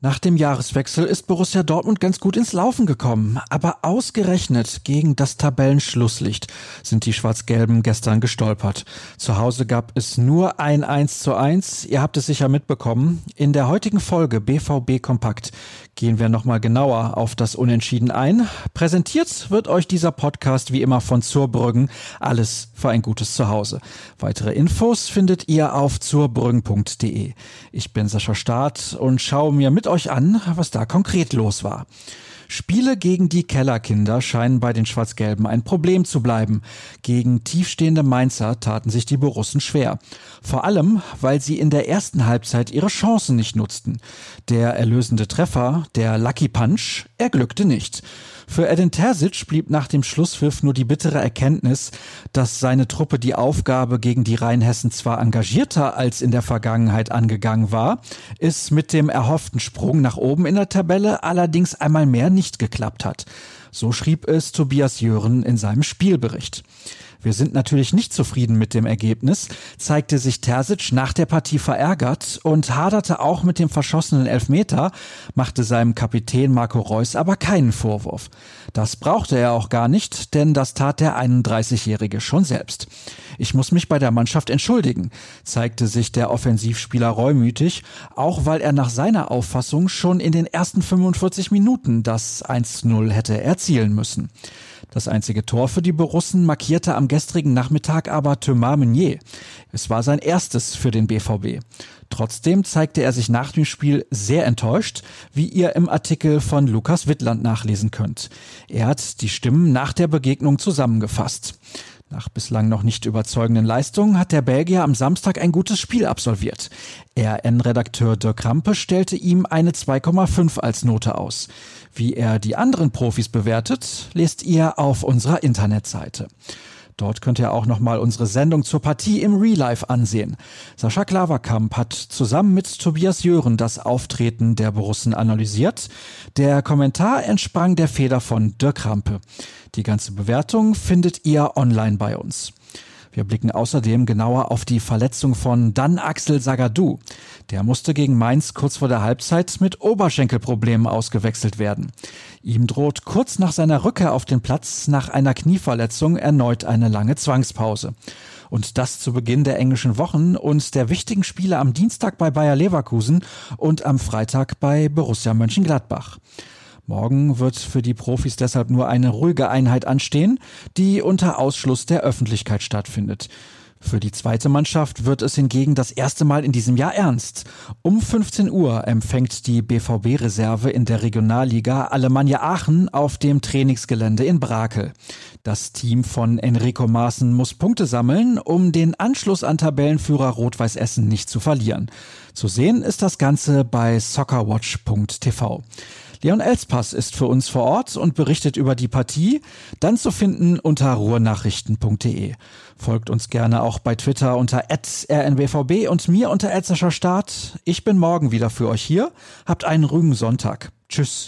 Nach dem Jahreswechsel ist Borussia Dortmund ganz gut ins Laufen gekommen, aber ausgerechnet gegen das Tabellenschlusslicht sind die Schwarz-Gelben gestern gestolpert. Zu Hause gab es nur ein 1 zu 1. Ihr habt es sicher mitbekommen. In der heutigen Folge BVB Kompakt gehen wir nochmal genauer auf das Unentschieden ein. Präsentiert wird euch dieser Podcast wie immer von Zurbrüggen. Alles für ein gutes Zuhause. Weitere Infos findet ihr auf zurbrüggen.de. Ich bin Sascha Staat und schaue mir mit euch an, was da konkret los war. Spiele gegen die Kellerkinder scheinen bei den Schwarz-Gelben ein Problem zu bleiben. Gegen tiefstehende Mainzer taten sich die Borussen schwer. Vor allem, weil sie in der ersten Halbzeit ihre Chancen nicht nutzten. Der erlösende Treffer, der Lucky Punch, erglückte nicht. Für Edin Terzic blieb nach dem Schlusspfiff nur die bittere Erkenntnis, dass seine Truppe die Aufgabe gegen die Rheinhessen zwar engagierter als in der Vergangenheit angegangen war, es mit dem erhofften Sprung nach oben in der Tabelle allerdings einmal mehr nicht geklappt hat. So schrieb es Tobias Jören in seinem Spielbericht. Wir sind natürlich nicht zufrieden mit dem Ergebnis, zeigte sich Terzic nach der Partie verärgert und haderte auch mit dem verschossenen Elfmeter, machte seinem Kapitän Marco Reus aber keinen Vorwurf. Das brauchte er auch gar nicht, denn das tat der 31-Jährige schon selbst. Ich muss mich bei der Mannschaft entschuldigen, zeigte sich der Offensivspieler reumütig, auch weil er nach seiner Auffassung schon in den ersten 45 Minuten das 1-0 hätte erzielen müssen. Das einzige Tor für die Borussen markierte am gestrigen Nachmittag aber Thomas Meunier. Es war sein erstes für den BVB. Trotzdem zeigte er sich nach dem Spiel sehr enttäuscht, wie ihr im Artikel von Lukas Wittland nachlesen könnt. Er hat die Stimmen nach der Begegnung zusammengefasst. Nach bislang noch nicht überzeugenden Leistungen hat der Belgier am Samstag ein gutes Spiel absolviert. RN-Redakteur Dirk Krampe stellte ihm eine 2,5 als Note aus. Wie er die anderen Profis bewertet, lest ihr auf unserer Internetseite. Dort könnt ihr auch nochmal unsere Sendung zur Partie im Real Life ansehen. Sascha Klaverkamp hat zusammen mit Tobias Jören das Auftreten der Borussen analysiert. Der Kommentar entsprang der Feder von Dirk Rampe. Die ganze Bewertung findet ihr online bei uns. Wir blicken außerdem genauer auf die Verletzung von Dan Axel Sagadou. Der musste gegen Mainz kurz vor der Halbzeit mit Oberschenkelproblemen ausgewechselt werden. Ihm droht kurz nach seiner Rückkehr auf den Platz nach einer Knieverletzung erneut eine lange Zwangspause. Und das zu Beginn der englischen Wochen und der wichtigen Spiele am Dienstag bei Bayer Leverkusen und am Freitag bei Borussia Mönchengladbach. Morgen wird für die Profis deshalb nur eine ruhige Einheit anstehen, die unter Ausschluss der Öffentlichkeit stattfindet. Für die zweite Mannschaft wird es hingegen das erste Mal in diesem Jahr ernst. Um 15 Uhr empfängt die BVB-Reserve in der Regionalliga Alemannia Aachen auf dem Trainingsgelände in Brakel. Das Team von Enrico Maaßen muss Punkte sammeln, um den Anschluss an Tabellenführer Rot-Weiß Essen nicht zu verlieren. Zu sehen ist das Ganze bei soccerwatch.tv. Leon Elspass ist für uns vor Ort und berichtet über die Partie, dann zu finden unter ruhrnachrichten.de. Folgt uns gerne auch bei Twitter unter rnbvb und mir unter Start. Ich bin morgen wieder für euch hier. Habt einen ruhigen Sonntag. Tschüss.